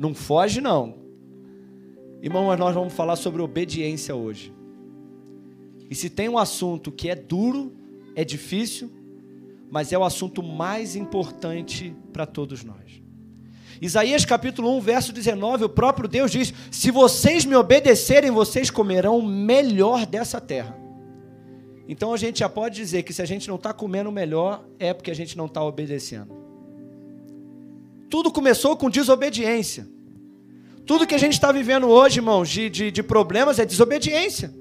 Não foge, não. Irmão, mas nós vamos falar sobre obediência hoje. E se tem um assunto que é duro, é difícil, mas é o assunto mais importante para todos nós. Isaías capítulo 1, verso 19, o próprio Deus diz: Se vocês me obedecerem, vocês comerão o melhor dessa terra. Então a gente já pode dizer que se a gente não está comendo o melhor, é porque a gente não está obedecendo. Tudo começou com desobediência. Tudo que a gente está vivendo hoje, irmãos, de, de, de problemas é desobediência.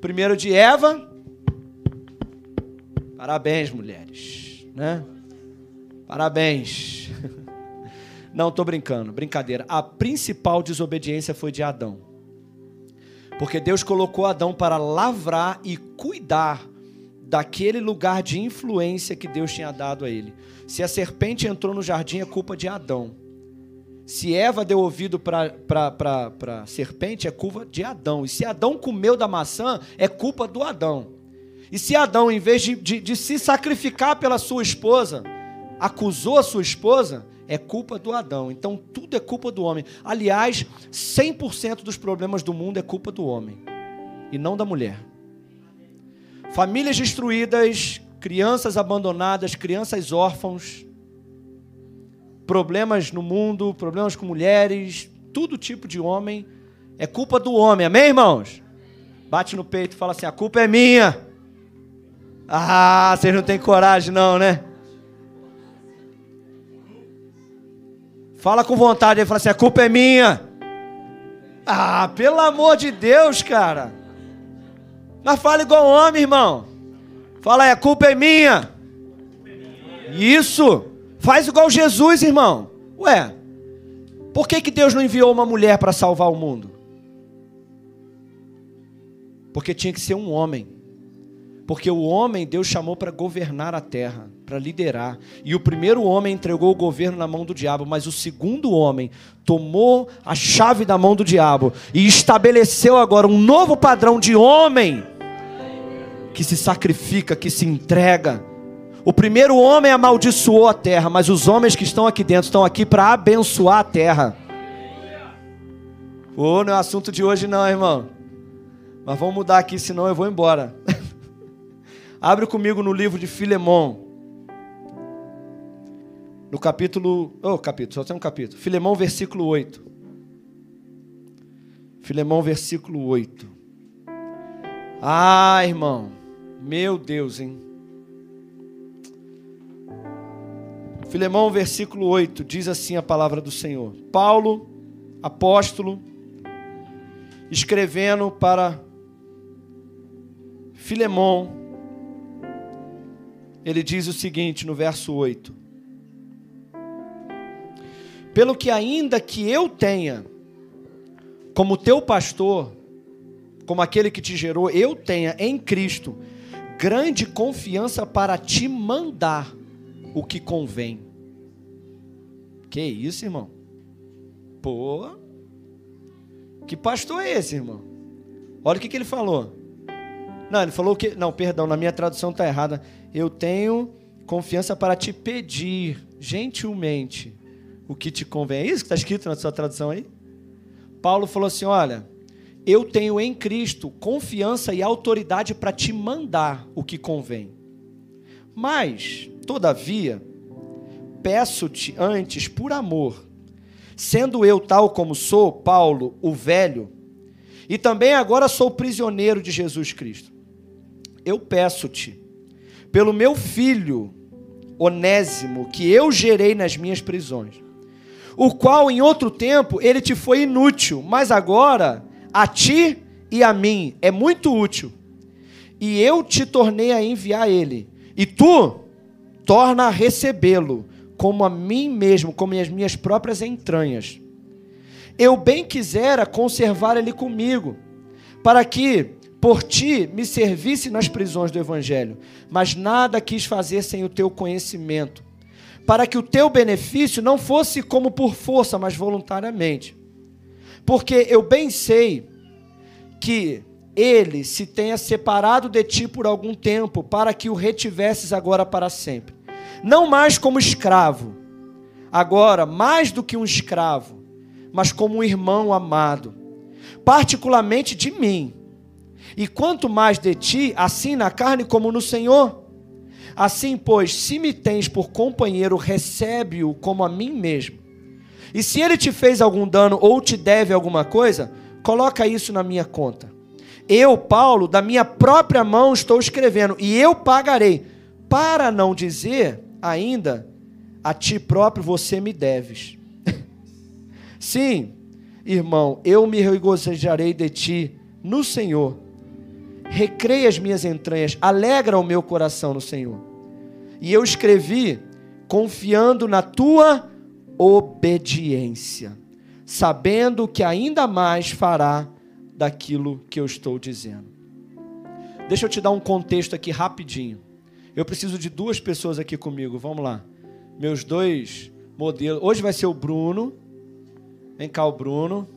Primeiro de Eva. Parabéns, mulheres. Né? Parabéns. Não, estou brincando, brincadeira. A principal desobediência foi de Adão. Porque Deus colocou Adão para lavrar e cuidar daquele lugar de influência que Deus tinha dado a ele. Se a serpente entrou no jardim, é culpa de Adão. Se Eva deu ouvido para a serpente, é culpa de Adão. E se Adão comeu da maçã, é culpa do Adão. E se Adão, em vez de, de, de se sacrificar pela sua esposa, acusou a sua esposa, é culpa do Adão. Então tudo é culpa do homem. Aliás, 100% dos problemas do mundo é culpa do homem e não da mulher. Famílias destruídas, crianças abandonadas, crianças órfãos, problemas no mundo, problemas com mulheres, todo tipo de homem é culpa do homem. Amém, irmãos? Bate no peito e fala assim: a culpa é minha. Ah, vocês não têm coragem, não, né? Fala com vontade aí, fala assim: a culpa é minha. Ah, pelo amor de Deus, cara. Mas fala igual homem, irmão. Fala aí, a culpa é minha. Isso. Faz igual Jesus, irmão. Ué, por que, que Deus não enviou uma mulher para salvar o mundo? Porque tinha que ser um homem. Porque o homem Deus chamou para governar a terra, para liderar. E o primeiro homem entregou o governo na mão do diabo, mas o segundo homem tomou a chave da mão do diabo e estabeleceu agora um novo padrão de homem que se sacrifica, que se entrega. O primeiro homem amaldiçoou a terra, mas os homens que estão aqui dentro estão aqui para abençoar a terra. Ô, não é assunto de hoje não, irmão. Mas vamos mudar aqui, senão eu vou embora. Abre comigo no livro de Filemão. No capítulo. Oh, capítulo, só tem um capítulo. Filemão, versículo 8. Filemão, versículo 8. Ah, irmão. Meu Deus, hein? Filemão, versículo 8, diz assim a palavra do Senhor. Paulo, apóstolo, escrevendo para Filemão, ele diz o seguinte no verso 8: Pelo que ainda que eu tenha, como teu pastor, como aquele que te gerou, eu tenha em Cristo grande confiança para te mandar o que convém. Que isso, irmão? Pô, que pastor é esse, irmão? Olha o que, que ele falou. Não, ele falou que. Não, perdão, na minha tradução está errada. Eu tenho confiança para te pedir gentilmente o que te convém. É isso que está escrito na sua tradução aí? Paulo falou assim: olha, eu tenho em Cristo confiança e autoridade para te mandar o que convém. Mas, todavia, peço-te antes, por amor, sendo eu tal como sou, Paulo, o velho, e também agora sou prisioneiro de Jesus Cristo eu peço-te, pelo meu filho Onésimo, que eu gerei nas minhas prisões, o qual em outro tempo ele te foi inútil, mas agora a ti e a mim é muito útil. E eu te tornei a enviar ele, e tu torna a recebê-lo como a mim mesmo, como as minhas próprias entranhas. Eu bem quisera conservar ele comigo, para que por ti me servisse nas prisões do Evangelho, mas nada quis fazer sem o teu conhecimento, para que o teu benefício não fosse como por força, mas voluntariamente. Porque eu bem sei que ele se tenha separado de ti por algum tempo, para que o retivesses agora para sempre. Não mais como escravo, agora mais do que um escravo, mas como um irmão amado, particularmente de mim. E quanto mais de ti, assim na carne como no Senhor. Assim, pois, se me tens por companheiro, recebe-o como a mim mesmo. E se ele te fez algum dano ou te deve alguma coisa, coloca isso na minha conta. Eu, Paulo, da minha própria mão estou escrevendo, e eu pagarei, para não dizer ainda, a ti próprio você me deves. Sim, irmão, eu me regozijarei de ti no Senhor. Recreia as minhas entranhas, alegra o meu coração no Senhor. E eu escrevi confiando na tua obediência, sabendo que ainda mais fará daquilo que eu estou dizendo. Deixa eu te dar um contexto aqui rapidinho. Eu preciso de duas pessoas aqui comigo. Vamos lá. Meus dois modelos. Hoje vai ser o Bruno. Vem cá, o Bruno.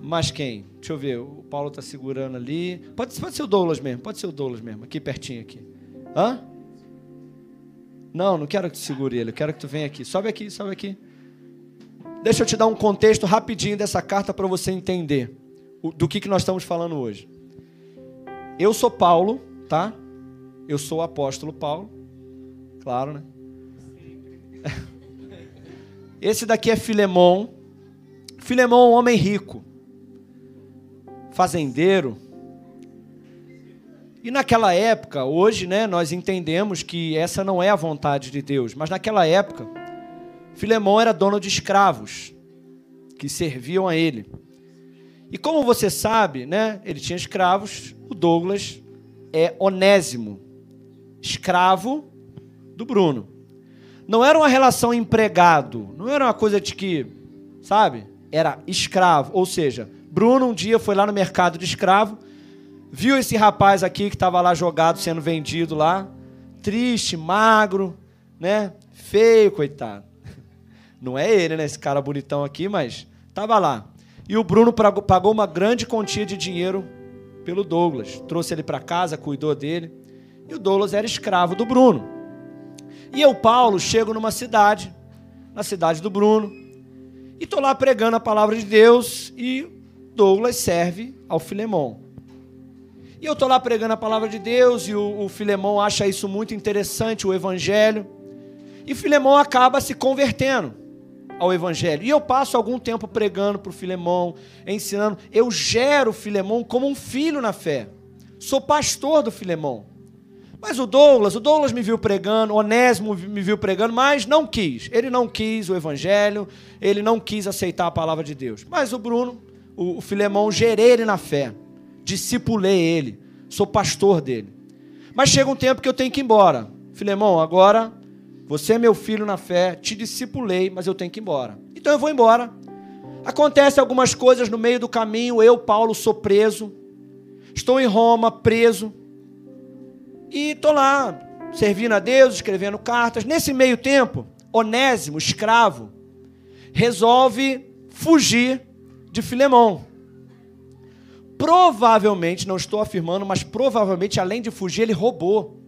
Mas quem? Deixa eu ver. O Paulo está segurando ali. Pode, pode ser o Douglas mesmo. Pode ser o Douglas mesmo. Aqui pertinho aqui. Hã? Não, não quero que tu segure ele. Eu quero que tu venha aqui. Sobe aqui, sobe aqui. Deixa eu te dar um contexto rapidinho dessa carta para você entender do que, que nós estamos falando hoje. Eu sou Paulo, tá? Eu sou o apóstolo Paulo. Claro, né? Esse daqui é Filemão. Filemão é um homem rico, fazendeiro. E naquela época, hoje, né, nós entendemos que essa não é a vontade de Deus, mas naquela época, Filemão era dono de escravos que serviam a ele. E como você sabe, né, ele tinha escravos, o Douglas é Onésimo, escravo do Bruno. Não era uma relação empregado, não era uma coisa de que, sabe, era escravo. Ou seja, Bruno um dia foi lá no mercado de escravo, viu esse rapaz aqui que estava lá jogado, sendo vendido lá, triste, magro, né, feio, coitado. Não é ele, né? Esse cara bonitão aqui, mas tava lá. E o Bruno pagou uma grande quantia de dinheiro pelo Douglas. Trouxe ele para casa, cuidou dele. E o Douglas era escravo do Bruno. E eu, Paulo, chego numa cidade, na cidade do Bruno, e estou lá pregando a palavra de Deus e Douglas serve ao Filemão. E eu estou lá pregando a palavra de Deus e o, o Filemão acha isso muito interessante, o evangelho. E Filemão acaba se convertendo ao Evangelho. E eu passo algum tempo pregando para o Filemão, ensinando. Eu gero Filemão como um filho na fé. Sou pastor do Filemão. Mas o Douglas, o Douglas me viu pregando, Onésimo me viu pregando, mas não quis. Ele não quis o Evangelho, ele não quis aceitar a palavra de Deus. Mas o Bruno, o Filemão, gerei ele na fé, discipulei ele, sou pastor dele. Mas chega um tempo que eu tenho que ir embora. Filemão, agora você é meu filho na fé, te discipulei, mas eu tenho que ir embora. Então eu vou embora. Acontece algumas coisas no meio do caminho, eu, Paulo, sou preso. Estou em Roma, preso. E estou lá, servindo a Deus, escrevendo cartas. Nesse meio tempo, Onésimo, escravo, resolve fugir de Filemão. Provavelmente, não estou afirmando, mas provavelmente, além de fugir, ele roubou.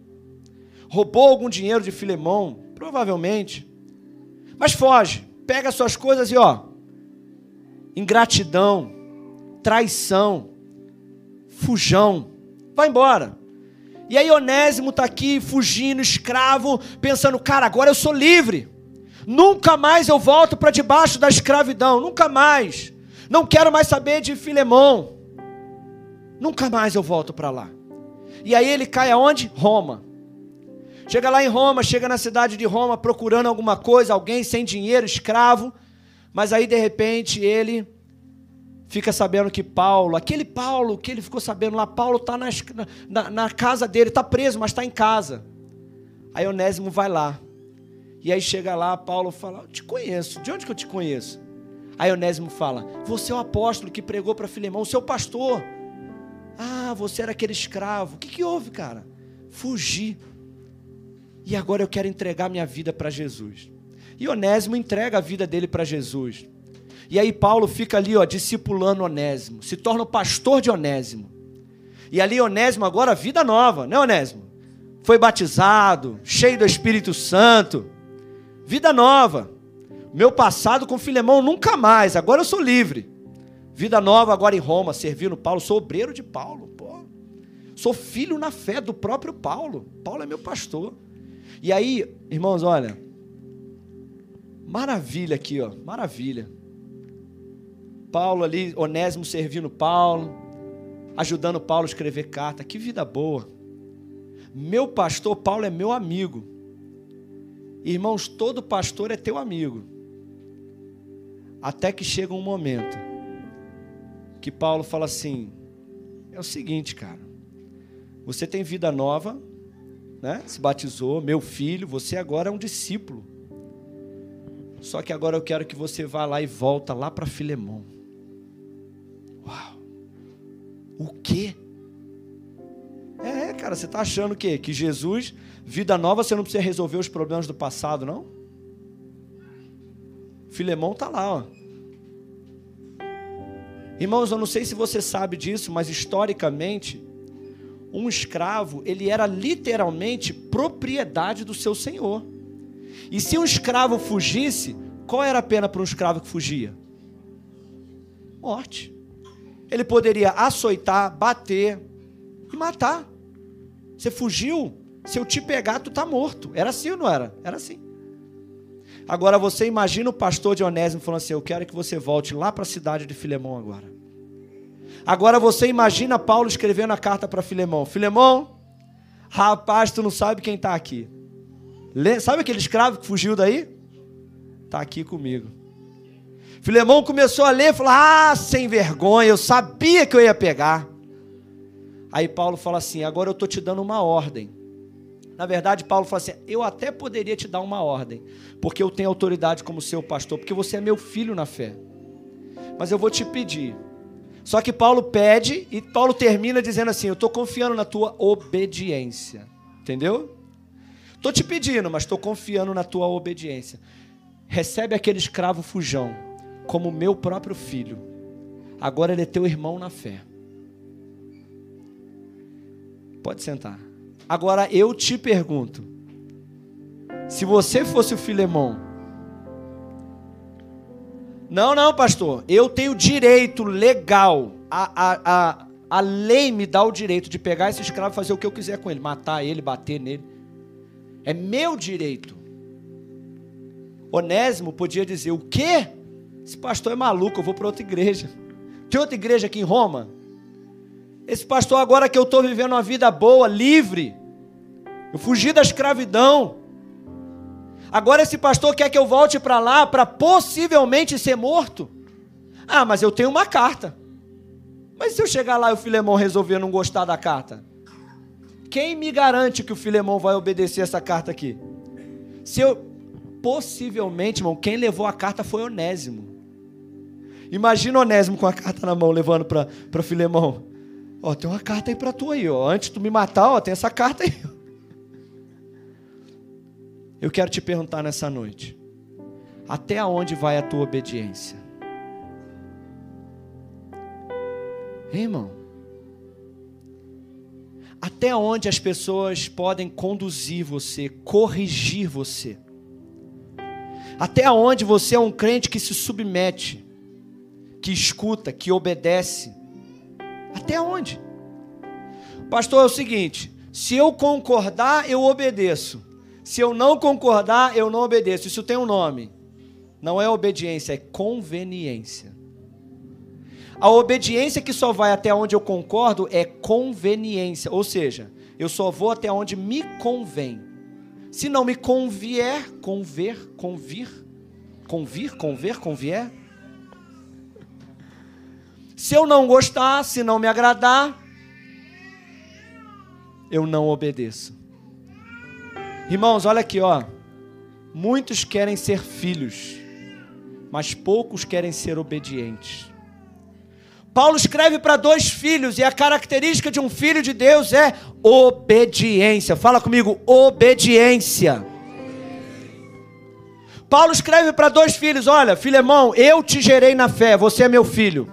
Roubou algum dinheiro de Filemão, Provavelmente. Mas foge, pega suas coisas e ó, ingratidão, traição, fujão, vai embora. E aí Onésimo está aqui fugindo, escravo, pensando, cara, agora eu sou livre. Nunca mais eu volto para debaixo da escravidão, nunca mais. Não quero mais saber de Filemão. Nunca mais eu volto para lá. E aí ele cai aonde? Roma. Chega lá em Roma, chega na cidade de Roma procurando alguma coisa, alguém sem dinheiro, escravo. Mas aí de repente ele fica sabendo que Paulo, aquele Paulo que ele ficou sabendo lá, Paulo está na, na, na, casa dele, está preso, mas está em casa. Aí Onésimo vai lá. E aí chega lá, Paulo fala: Eu te conheço, de onde que eu te conheço? Aí Onésimo fala: Você é o apóstolo que pregou para Filemão, seu pastor. Ah, você era aquele escravo. O que, que houve, cara? Fugi e agora eu quero entregar minha vida para Jesus. E Onésimo entrega a vida dele para Jesus. E aí Paulo fica ali, ó, discipulando Onésimo, se torna o pastor de Onésimo. E ali Onésimo agora vida nova, né, Onésimo? Foi batizado, cheio do Espírito Santo. Vida nova. Meu passado com Filemão nunca mais. Agora eu sou livre. Vida nova agora em Roma, servindo Paulo. Sou obreiro de Paulo. Pô. Sou filho na fé do próprio Paulo. Paulo é meu pastor. E aí, irmãos, olha. Maravilha aqui, ó. Maravilha. Paulo ali, Onésimo servindo Paulo, ajudando Paulo a escrever carta. Que vida boa. Meu pastor Paulo é meu amigo. Irmãos, todo pastor é teu amigo. Até que chega um momento que Paulo fala assim: é o seguinte, cara, você tem vida nova, né? Se batizou, meu filho, você agora é um discípulo. Só que agora eu quero que você vá lá e volta lá para Filemão. Uau! O quê? É, cara, você está achando o quê? Que Jesus, vida nova, você não precisa resolver os problemas do passado, não? Filemão está lá, ó. Irmãos, eu não sei se você sabe disso, mas historicamente, um escravo, ele era literalmente propriedade do seu senhor. E se um escravo fugisse, qual era a pena para um escravo que fugia? Morte. Ele poderia açoitar, bater e matar. Você fugiu, se eu te pegar, tu tá morto. Era assim ou não era? Era assim. Agora você imagina o pastor de Onésimo falando assim: Eu quero que você volte lá para a cidade de Filemão agora. Agora você imagina Paulo escrevendo a carta para Filemão: Filemão, rapaz, tu não sabe quem está aqui. Sabe aquele escravo que fugiu daí? Está aqui comigo. Filemão começou a ler e falou: Ah, sem vergonha, eu sabia que eu ia pegar. Aí Paulo fala assim: Agora eu estou te dando uma ordem. Na verdade, Paulo fala assim: Eu até poderia te dar uma ordem, porque eu tenho autoridade como seu pastor, porque você é meu filho na fé. Mas eu vou te pedir. Só que Paulo pede e Paulo termina dizendo assim: Eu estou confiando na tua obediência. Entendeu? Estou te pedindo, mas estou confiando na tua obediência. Recebe aquele escravo fujão como meu próprio filho. Agora ele é teu irmão na fé. Pode sentar. Agora eu te pergunto: se você fosse o Filemão, não, não, pastor, eu tenho direito legal, a, a, a, a lei me dá o direito de pegar esse escravo e fazer o que eu quiser com ele, matar ele, bater nele. É meu direito. Onésimo podia dizer: o quê? Esse pastor é maluco, eu vou para outra igreja. Tem outra igreja aqui em Roma? Esse pastor, agora que eu estou vivendo uma vida boa, livre, eu fugi da escravidão. Agora esse pastor quer que eu volte para lá para possivelmente ser morto. Ah, mas eu tenho uma carta. Mas se eu chegar lá e o Filemão resolver não gostar da carta? Quem me garante que o Filemão vai obedecer essa carta aqui? Se eu possivelmente, irmão, quem levou a carta foi Onésimo. Imagina Onésimo com a carta na mão levando para Filemão. Ó, tem uma carta aí para tu aí, ó. Antes de tu me matar, ó, tem essa carta aí. Eu quero te perguntar nessa noite: até onde vai a tua obediência? Hein, irmão? Até onde as pessoas podem conduzir você, corrigir você? Até onde você é um crente que se submete, que escuta, que obedece? Até onde? Pastor, é o seguinte: se eu concordar, eu obedeço. Se eu não concordar, eu não obedeço. Isso tem um nome. Não é obediência, é conveniência. A obediência que só vai até onde eu concordo é conveniência, ou seja, eu só vou até onde me convém. Se não me convier, conver, convir, convir, conver, convier, se eu não gostar, se não me agradar, eu não obedeço. Irmãos, olha aqui, ó. Muitos querem ser filhos, mas poucos querem ser obedientes. Paulo escreve para dois filhos, e a característica de um filho de Deus é obediência. Fala comigo, obediência. Paulo escreve para dois filhos: Olha, Filemão, eu te gerei na fé, você é meu filho.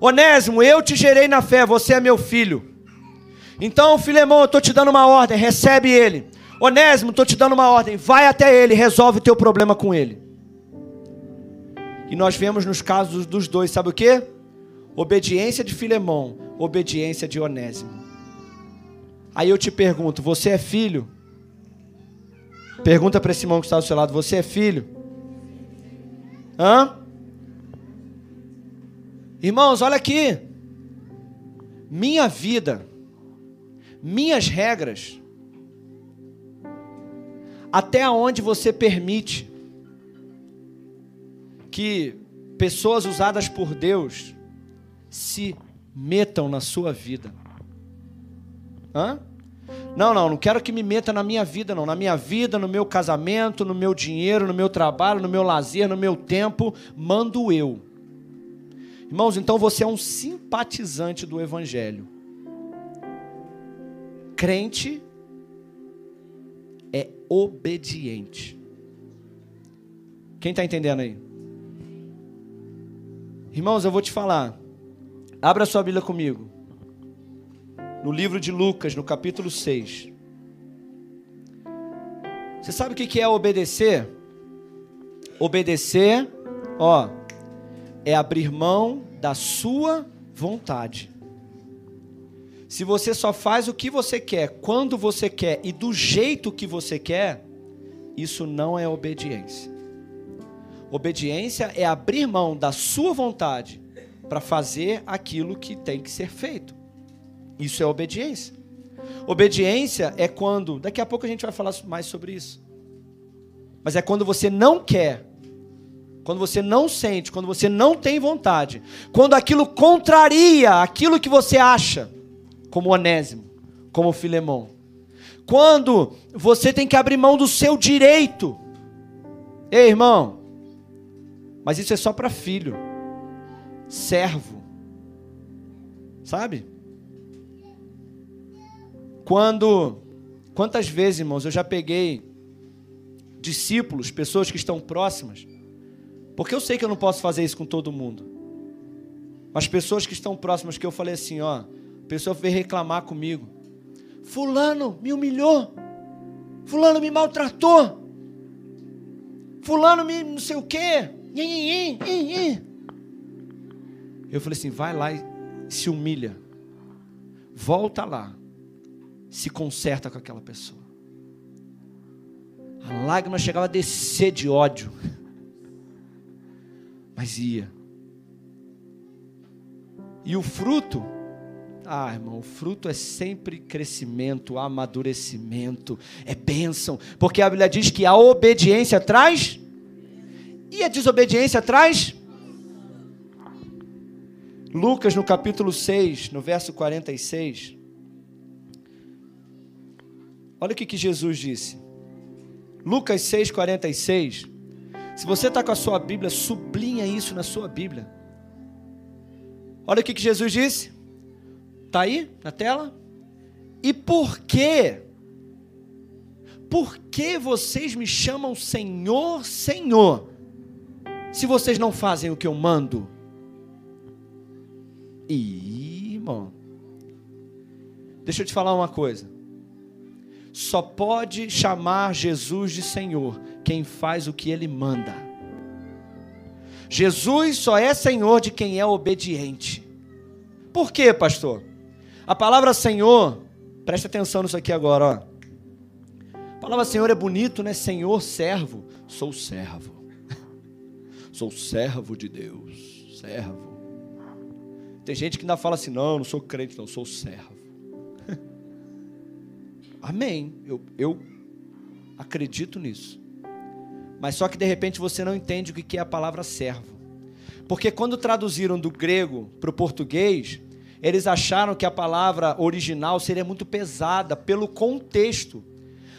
Onésimo, eu te gerei na fé, você é meu filho. Então, Filemão, eu estou te dando uma ordem, recebe ele. Onésimo, estou te dando uma ordem, vai até ele, resolve o teu problema com ele. E nós vemos nos casos dos dois, sabe o que? Obediência de Filemão, obediência de Onésimo. Aí eu te pergunto: você é filho? Pergunta para esse irmão que está do seu lado: você é filho? Hã? Irmãos, olha aqui. Minha vida, minhas regras, até onde você permite que pessoas usadas por Deus se metam na sua vida. Hã? Não, não, não quero que me meta na minha vida, não. Na minha vida, no meu casamento, no meu dinheiro, no meu trabalho, no meu lazer, no meu tempo, mando eu. Irmãos, então você é um simpatizante do Evangelho. Crente é obediente. Quem está entendendo aí? Irmãos, eu vou te falar. Abra sua Bíblia comigo. No livro de Lucas, no capítulo 6. Você sabe o que é obedecer? Obedecer, ó, é abrir mão da sua vontade. Se você só faz o que você quer, quando você quer e do jeito que você quer, isso não é obediência. Obediência é abrir mão da sua vontade para fazer aquilo que tem que ser feito. Isso é obediência. Obediência é quando, daqui a pouco a gente vai falar mais sobre isso. Mas é quando você não quer, quando você não sente, quando você não tem vontade, quando aquilo contraria aquilo que você acha, como Onésimo, como Filemão. Quando você tem que abrir mão do seu direito. Ei, irmão, mas isso é só para filho, servo. Sabe? Quando quantas vezes, irmãos, eu já peguei discípulos, pessoas que estão próximas, porque eu sei que eu não posso fazer isso com todo mundo. Mas pessoas que estão próximas que eu falei assim, ó, a pessoa veio reclamar comigo. Fulano me humilhou. Fulano me maltratou. Fulano me não sei o quê. Eu falei assim: vai lá e se humilha. Volta lá. Se conserta com aquela pessoa. A lágrima chegava a descer de ódio. Mas ia. E o fruto, ah, irmão, o fruto é sempre crescimento, amadurecimento, é bênção, porque a Bíblia diz que a obediência traz e a desobediência traz? Lucas, no capítulo 6, no verso 46. Olha o que, que Jesus disse. Lucas 6, 46. Se você está com a sua Bíblia, sublinha isso na sua Bíblia. Olha o que, que Jesus disse. Está aí na tela? E por quê? Por que vocês me chamam Senhor, Senhor? se vocês não fazem o que eu mando? Ih, irmão. Deixa eu te falar uma coisa. Só pode chamar Jesus de Senhor quem faz o que ele manda. Jesus só é Senhor de quem é obediente. Por quê, pastor? A palavra Senhor, preste atenção nisso aqui agora, ó. A palavra Senhor é bonito, né? Senhor, servo. Sou servo. Sou servo de Deus, servo. Tem gente que ainda fala assim: não, não sou crente, não, sou servo. Amém. Eu, eu acredito nisso. Mas só que de repente você não entende o que é a palavra servo. Porque quando traduziram do grego para o português, eles acharam que a palavra original seria muito pesada pelo contexto.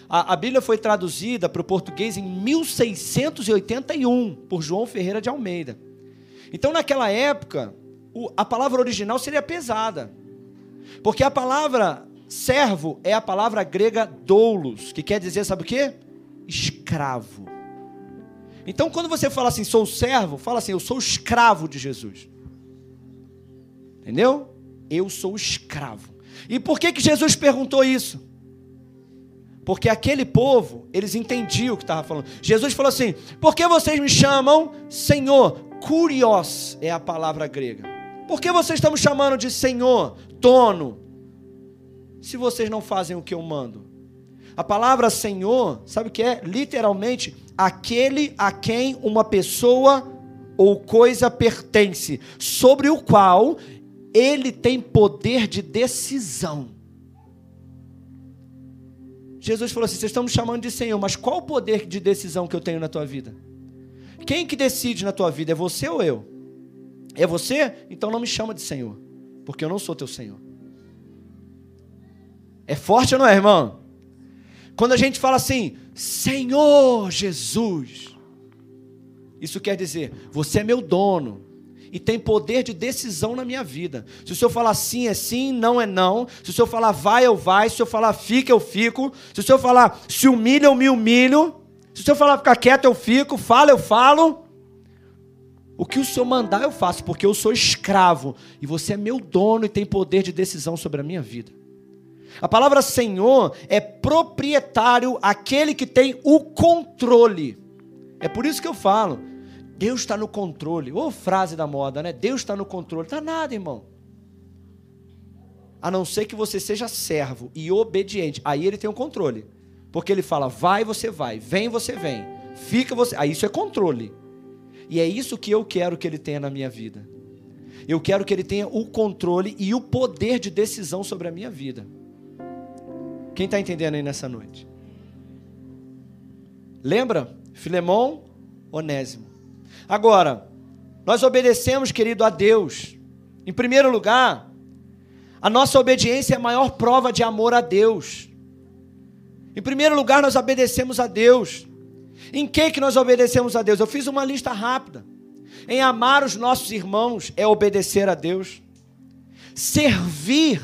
A, a Bíblia foi traduzida para o português em 1681 por João Ferreira de Almeida. Então, naquela época, o, a palavra original seria pesada. Porque a palavra servo é a palavra grega doulos, que quer dizer, sabe o quê? Escravo. Então, quando você fala assim, sou servo, fala assim, eu sou escravo de Jesus. Entendeu? Eu sou escravo. E por que, que Jesus perguntou isso? Porque aquele povo, eles entendiam o que estava falando. Jesus falou assim: Por que vocês me chamam Senhor? Curios é a palavra grega. Por que vocês estão me chamando de Senhor, dono? Se vocês não fazem o que eu mando. A palavra Senhor, sabe o que é? Literalmente, aquele a quem uma pessoa ou coisa pertence, sobre o qual ele tem poder de decisão. Jesus falou assim: vocês estão me chamando de Senhor, mas qual o poder de decisão que eu tenho na tua vida? Quem que decide na tua vida? É você ou eu? É você? Então não me chama de Senhor, porque eu não sou teu Senhor. É forte ou não é, irmão? Quando a gente fala assim, Senhor Jesus, isso quer dizer, você é meu dono, e tem poder de decisão na minha vida. Se o senhor falar sim, é sim, não é não. Se o senhor falar vai, eu vai. Se o senhor falar fica, eu fico. Se o senhor falar se humilha, eu me humilho. Se o senhor falar ficar quieto, eu fico. Fala, eu falo. O que o senhor mandar, eu faço, porque eu sou escravo. E você é meu dono e tem poder de decisão sobre a minha vida. A palavra Senhor é proprietário, aquele que tem o controle. É por isso que eu falo. Deus está no controle. Ô frase da moda, né? Deus está no controle. Está nada, irmão. A não ser que você seja servo e obediente. Aí ele tem o controle. Porque ele fala, vai, você vai. Vem, você vem. Fica, você. Aí isso é controle. E é isso que eu quero que ele tenha na minha vida. Eu quero que ele tenha o controle e o poder de decisão sobre a minha vida. Quem está entendendo aí nessa noite? Lembra? Filemão, Onésimo. Agora, nós obedecemos, querido, a Deus. Em primeiro lugar, a nossa obediência é a maior prova de amor a Deus. Em primeiro lugar, nós obedecemos a Deus. Em que que nós obedecemos a Deus? Eu fiz uma lista rápida. Em amar os nossos irmãos é obedecer a Deus. Servir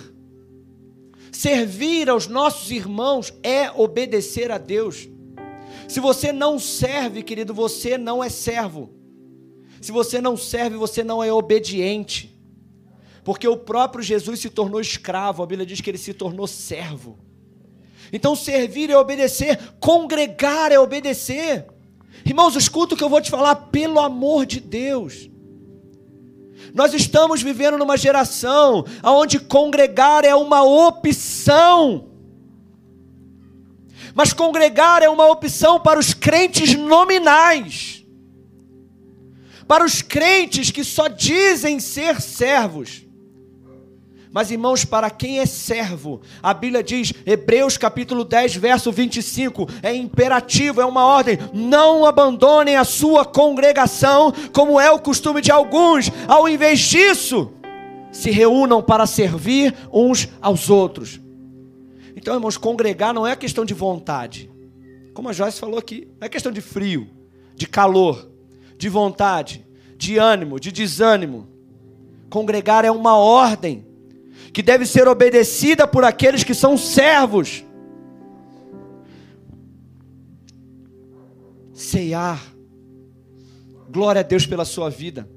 servir aos nossos irmãos é obedecer a Deus. Se você não serve, querido, você não é servo. Se você não serve, você não é obediente. Porque o próprio Jesus se tornou escravo, a Bíblia diz que ele se tornou servo. Então, servir é obedecer, congregar é obedecer. Irmãos, escuta o que eu vou te falar, pelo amor de Deus. Nós estamos vivendo numa geração onde congregar é uma opção. Mas congregar é uma opção para os crentes nominais para os crentes que só dizem ser servos. Mas irmãos, para quem é servo, a Bíblia diz, Hebreus capítulo 10, verso 25, é imperativo, é uma ordem: não abandonem a sua congregação, como é o costume de alguns, ao invés disso, se reúnam para servir uns aos outros. Então, irmãos, congregar não é questão de vontade, como a Joyce falou aqui, não é questão de frio, de calor de vontade, de ânimo, de desânimo. Congregar é uma ordem que deve ser obedecida por aqueles que são servos. Ceiar. Glória a Deus pela sua vida.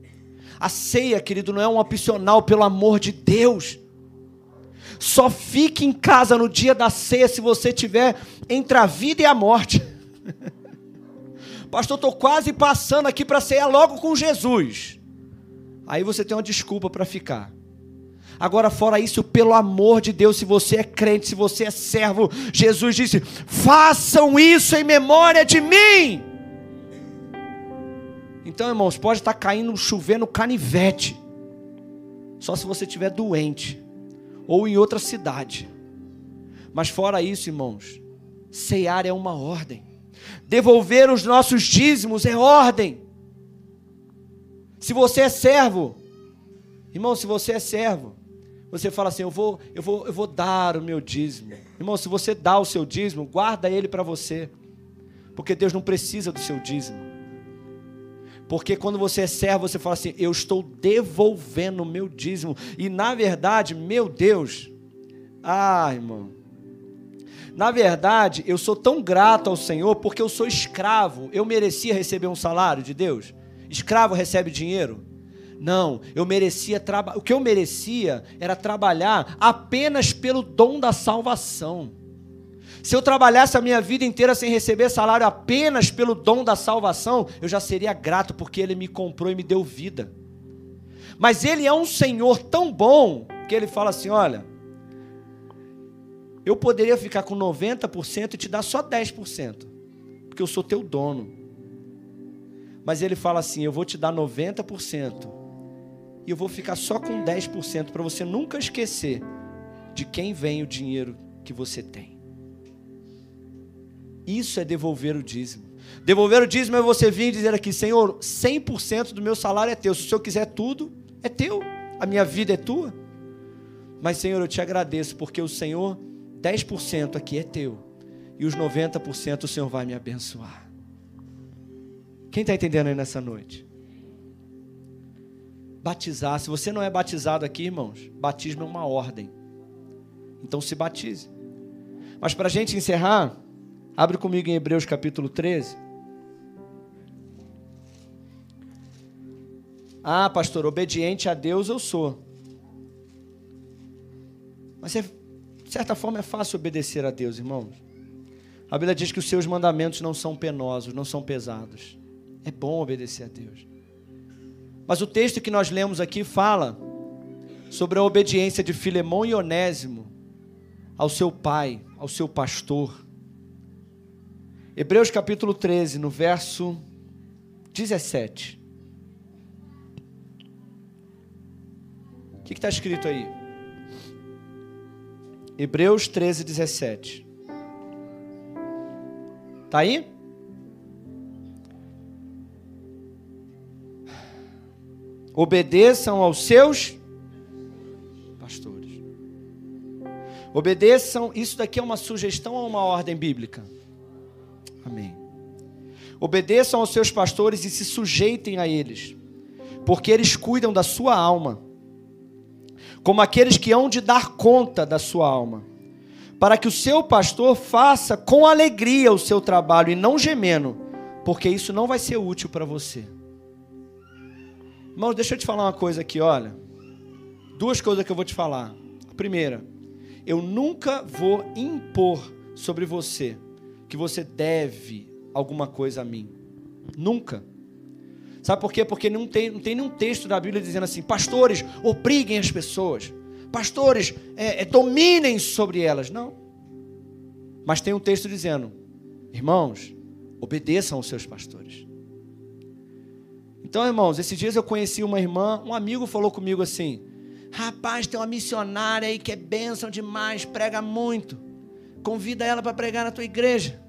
A ceia, querido, não é um opcional, pelo amor de Deus. Só fique em casa no dia da ceia se você tiver entre a vida e a morte. Pastor, estou quase passando aqui para cear logo com Jesus. Aí você tem uma desculpa para ficar. Agora, fora isso, pelo amor de Deus, se você é crente, se você é servo, Jesus disse: façam isso em memória de mim. Então, irmãos, pode estar caindo, chovendo canivete, só se você estiver doente ou em outra cidade. Mas fora isso, irmãos, cear é uma ordem. Devolver os nossos dízimos é ordem. Se você é servo, irmão, se você é servo, você fala assim: eu vou, eu vou, eu vou dar o meu dízimo. Irmão, se você dá o seu dízimo, guarda ele para você, porque Deus não precisa do seu dízimo. Porque quando você é servo, você fala assim: eu estou devolvendo o meu dízimo. E na verdade, meu Deus, ah, irmão, na verdade, eu sou tão grato ao Senhor porque eu sou escravo. Eu merecia receber um salário de Deus? Escravo recebe dinheiro? Não, eu merecia trabalhar. O que eu merecia era trabalhar apenas pelo dom da salvação. Se eu trabalhasse a minha vida inteira sem receber salário apenas pelo dom da salvação, eu já seria grato porque Ele me comprou e me deu vida. Mas Ele é um Senhor tão bom que Ele fala assim: olha, eu poderia ficar com 90% e te dar só 10%, porque eu sou teu dono. Mas Ele fala assim: eu vou te dar 90% e eu vou ficar só com 10% para você nunca esquecer de quem vem o dinheiro que você tem. Isso é devolver o dízimo. Devolver o dízimo é você vir e dizer aqui, Senhor, 100% do meu salário é teu. Se o Senhor quiser tudo, é teu. A minha vida é tua. Mas, Senhor, eu te agradeço, porque o Senhor, 10% aqui é teu. E os 90% o Senhor vai me abençoar. Quem está entendendo aí nessa noite? Batizar. Se você não é batizado aqui, irmãos, batismo é uma ordem. Então se batize. Mas para a gente encerrar, Abre comigo em Hebreus capítulo 13. Ah, pastor, obediente a Deus eu sou. Mas, é, de certa forma, é fácil obedecer a Deus, irmãos. A Bíblia diz que os seus mandamentos não são penosos, não são pesados. É bom obedecer a Deus. Mas o texto que nós lemos aqui fala sobre a obediência de Filemão e Onésimo ao seu pai, ao seu pastor. Hebreus capítulo 13, no verso 17. O que está escrito aí? Hebreus 13, 17. Está aí? Obedeçam aos seus pastores. Obedeçam, isso daqui é uma sugestão ou uma ordem bíblica? Amém. Obedeçam aos seus pastores e se sujeitem a eles, porque eles cuidam da sua alma, como aqueles que hão de dar conta da sua alma, para que o seu pastor faça com alegria o seu trabalho e não gemendo, porque isso não vai ser útil para você. Irmãos, deixa eu te falar uma coisa aqui, olha. Duas coisas que eu vou te falar. A primeira, eu nunca vou impor sobre você que você deve alguma coisa a mim. Nunca. Sabe por quê? Porque não tem, não tem nenhum texto da Bíblia dizendo assim: pastores, obriguem as pessoas. Pastores, é, é, dominem sobre elas. Não. Mas tem um texto dizendo: irmãos, obedeçam aos seus pastores. Então, irmãos, esses dias eu conheci uma irmã, um amigo falou comigo assim: rapaz, tem uma missionária aí que é bênção demais, prega muito convida ela para pregar na tua igreja.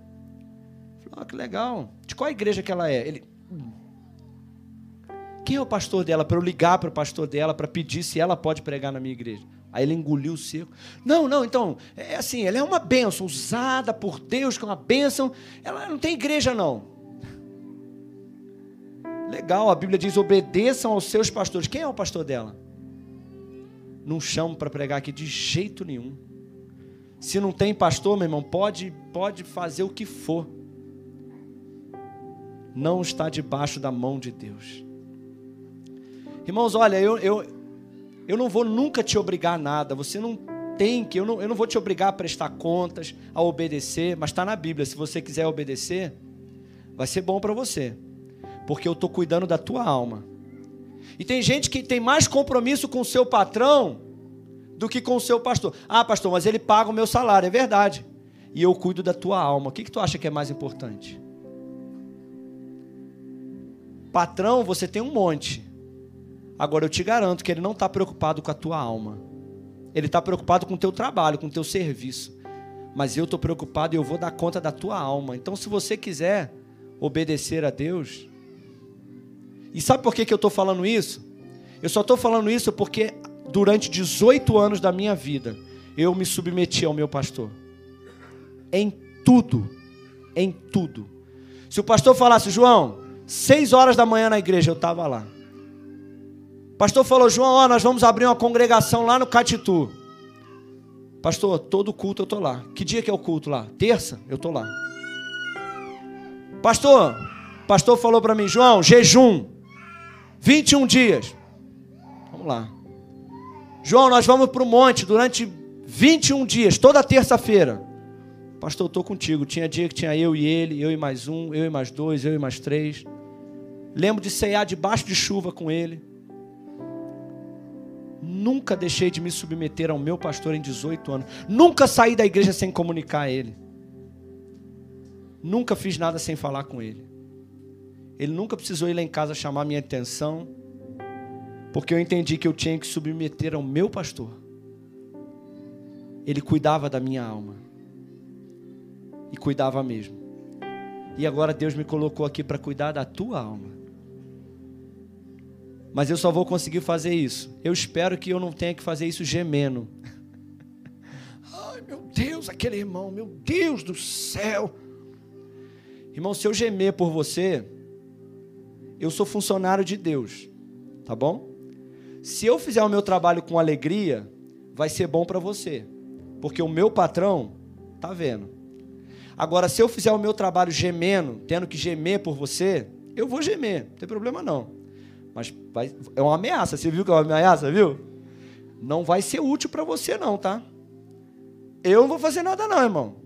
Falei, ah, que legal. De qual igreja que ela é? Ele. Hum. Quem é o pastor dela? Para eu ligar para o pastor dela para pedir se ela pode pregar na minha igreja. Aí ele engoliu o seco. Não, não, então, é assim, ela é uma bênção, usada por Deus, que é uma bênção. Ela não tem igreja, não. Legal, a Bíblia diz: obedeçam aos seus pastores. Quem é o pastor dela? Não chamo para pregar aqui de jeito nenhum. Se não tem pastor, meu irmão, pode, pode fazer o que for. Não está debaixo da mão de Deus. Irmãos, olha, eu, eu, eu não vou nunca te obrigar a nada. Você não tem que, eu não, eu não vou te obrigar a prestar contas, a obedecer, mas está na Bíblia. Se você quiser obedecer, vai ser bom para você, porque eu estou cuidando da tua alma. E tem gente que tem mais compromisso com o seu patrão do que com o seu pastor. Ah, pastor, mas ele paga o meu salário, é verdade. E eu cuido da tua alma. O que, que tu acha que é mais importante? Patrão, você tem um monte. Agora eu te garanto que ele não está preocupado com a tua alma. Ele está preocupado com o teu trabalho, com o teu serviço. Mas eu estou preocupado e eu vou dar conta da tua alma. Então, se você quiser obedecer a Deus. E sabe por que, que eu estou falando isso? Eu só estou falando isso porque durante 18 anos da minha vida, eu me submeti ao meu pastor. Em tudo. Em tudo. Se o pastor falasse, João, seis horas da manhã na igreja, eu estava lá. O pastor falou, João, ó, nós vamos abrir uma congregação lá no Catitu. Pastor, todo culto eu estou lá. Que dia que é o culto lá? Terça? Eu estou lá. Pastor, pastor falou para mim, João, jejum. 21 dias. Vamos lá. João, nós vamos para o monte durante 21 dias, toda terça-feira. Pastor, eu estou contigo. Tinha dia que tinha eu e ele, eu e mais um, eu e mais dois, eu e mais três. Lembro de ceiar debaixo de chuva com ele. Nunca deixei de me submeter ao meu pastor em 18 anos. Nunca saí da igreja sem comunicar a ele. Nunca fiz nada sem falar com ele. Ele nunca precisou ir lá em casa chamar minha atenção, porque eu entendi que eu tinha que submeter ao meu pastor. Ele cuidava da minha alma. E cuidava mesmo. E agora Deus me colocou aqui para cuidar da tua alma. Mas eu só vou conseguir fazer isso. Eu espero que eu não tenha que fazer isso gemendo. Ai, meu Deus, aquele irmão, meu Deus do céu. Irmão, se eu gemer por você, eu sou funcionário de Deus, tá bom? Se eu fizer o meu trabalho com alegria, vai ser bom para você, porque o meu patrão tá vendo. Agora, se eu fizer o meu trabalho gemendo, tendo que gemer por você, eu vou gemer, não tem problema não. Mas vai, é uma ameaça, você viu que é uma ameaça, viu? Não vai ser útil para você não, tá? Eu não vou fazer nada não, irmão.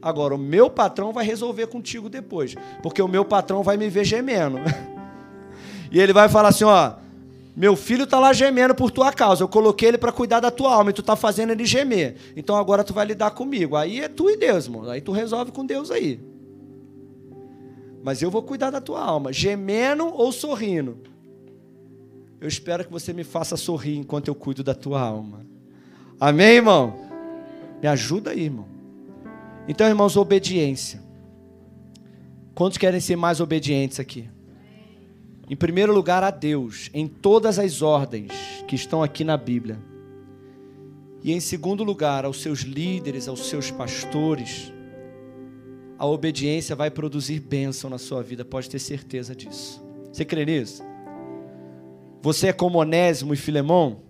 Agora, o meu patrão vai resolver contigo depois, porque o meu patrão vai me ver gemendo. e ele vai falar assim, ó, meu filho está lá gemendo por tua causa. Eu coloquei ele para cuidar da tua alma e tu está fazendo ele gemer. Então agora tu vai lidar comigo. Aí é tu e Deus, irmão. Aí tu resolve com Deus aí. Mas eu vou cuidar da tua alma, gemendo ou sorrindo. Eu espero que você me faça sorrir enquanto eu cuido da tua alma. Amém, irmão? Me ajuda aí, irmão. Então, irmãos, obediência. Quantos querem ser mais obedientes aqui? Em primeiro lugar, a Deus, em todas as ordens que estão aqui na Bíblia. E em segundo lugar, aos seus líderes, aos seus pastores. A obediência vai produzir bênção na sua vida, pode ter certeza disso. Você crê nisso? Você é como Onésimo e Filemão?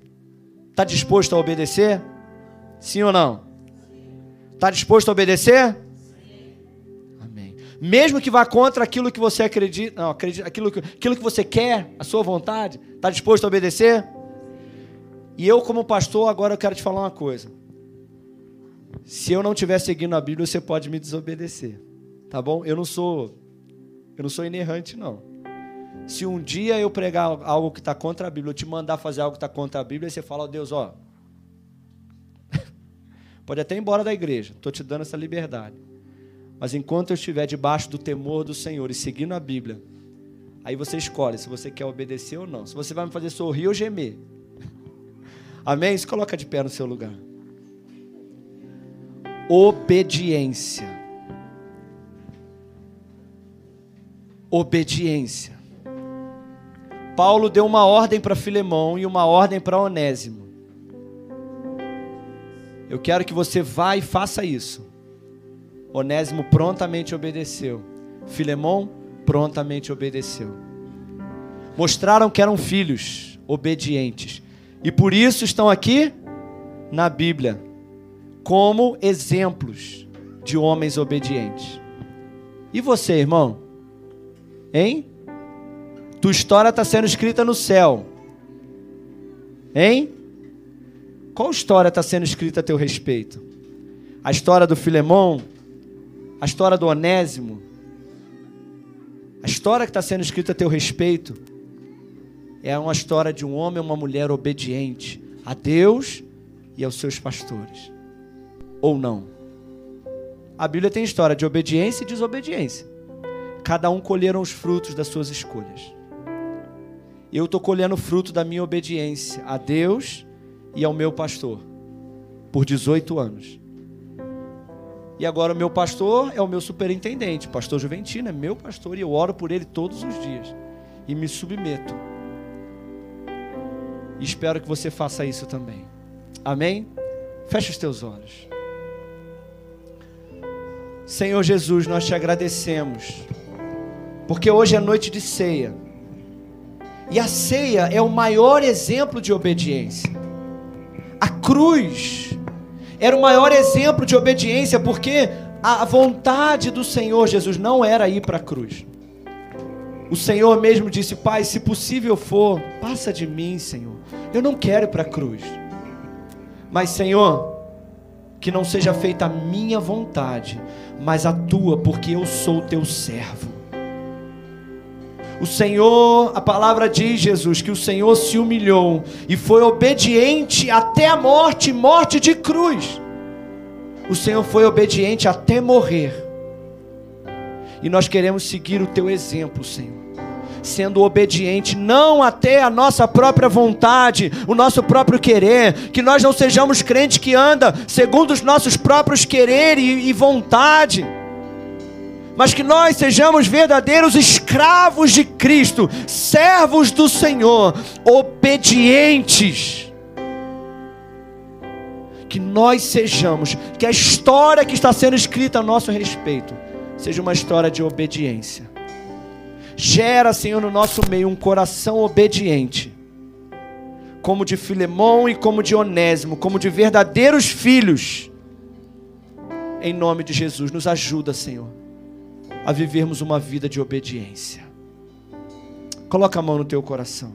Está disposto a obedecer? Sim ou não? Está disposto a obedecer? Sim. Amém. Mesmo que vá contra aquilo que você acredita, não, acredita aquilo, que, aquilo que você quer, a sua vontade, está disposto a obedecer? E eu, como pastor, agora eu quero te falar uma coisa. Se eu não estiver seguindo a Bíblia, você pode me desobedecer. Tá bom? Eu não sou eu não sou inerrante, não. Se um dia eu pregar algo que está contra a Bíblia, eu te mandar fazer algo que está contra a Bíblia, e você fala, oh, Deus, ó, Pode até ir embora da igreja, estou te dando essa liberdade. Mas enquanto eu estiver debaixo do temor do Senhor e seguindo a Bíblia, aí você escolhe se você quer obedecer ou não. Se você vai me fazer sorrir ou gemer. Amém? Se coloca de pé no seu lugar. Obediência. Obediência. Paulo deu uma ordem para Filemão e uma ordem para Onésimo. Eu quero que você vá e faça isso. Onésimo prontamente obedeceu. Filemão prontamente obedeceu. Mostraram que eram filhos obedientes. E por isso estão aqui na Bíblia como exemplos de homens obedientes. E você, irmão? Hein? Tua história está sendo escrita no céu. Hein? Qual história está sendo escrita a teu respeito? A história do Filemão? A história do Onésimo? A história que está sendo escrita a teu respeito é uma história de um homem e uma mulher obediente a Deus e aos seus pastores. Ou não? A Bíblia tem história de obediência e desobediência. Cada um colheram os frutos das suas escolhas. Eu estou colhendo o fruto da minha obediência a Deus e ao meu pastor por 18 anos. E agora o meu pastor é o meu superintendente, pastor Juventino é meu pastor e eu oro por ele todos os dias e me submeto. E espero que você faça isso também. Amém? Feche os teus olhos. Senhor Jesus, nós te agradecemos, porque hoje é noite de ceia. E a ceia é o maior exemplo de obediência. A cruz era o maior exemplo de obediência, porque a vontade do Senhor Jesus não era ir para a cruz. O Senhor mesmo disse: Pai, se possível for, passa de mim, Senhor. Eu não quero ir para a cruz. Mas, Senhor, que não seja feita a minha vontade, mas a tua, porque eu sou teu servo. O Senhor, a palavra diz, Jesus, que o Senhor se humilhou e foi obediente até a morte morte de cruz. O Senhor foi obediente até morrer. E nós queremos seguir o teu exemplo, Senhor sendo obediente, não até a nossa própria vontade, o nosso próprio querer, que nós não sejamos crentes que anda segundo os nossos próprios querer e, e vontade, mas que nós sejamos verdadeiros escravos de Cristo, servos do Senhor, obedientes. Que nós sejamos, que a história que está sendo escrita a nosso respeito seja uma história de obediência Gera, Senhor, no nosso meio um coração obediente, como de Filemão e como de Onésimo, como de verdadeiros filhos. Em nome de Jesus, nos ajuda, Senhor, a vivermos uma vida de obediência. Coloca a mão no teu coração.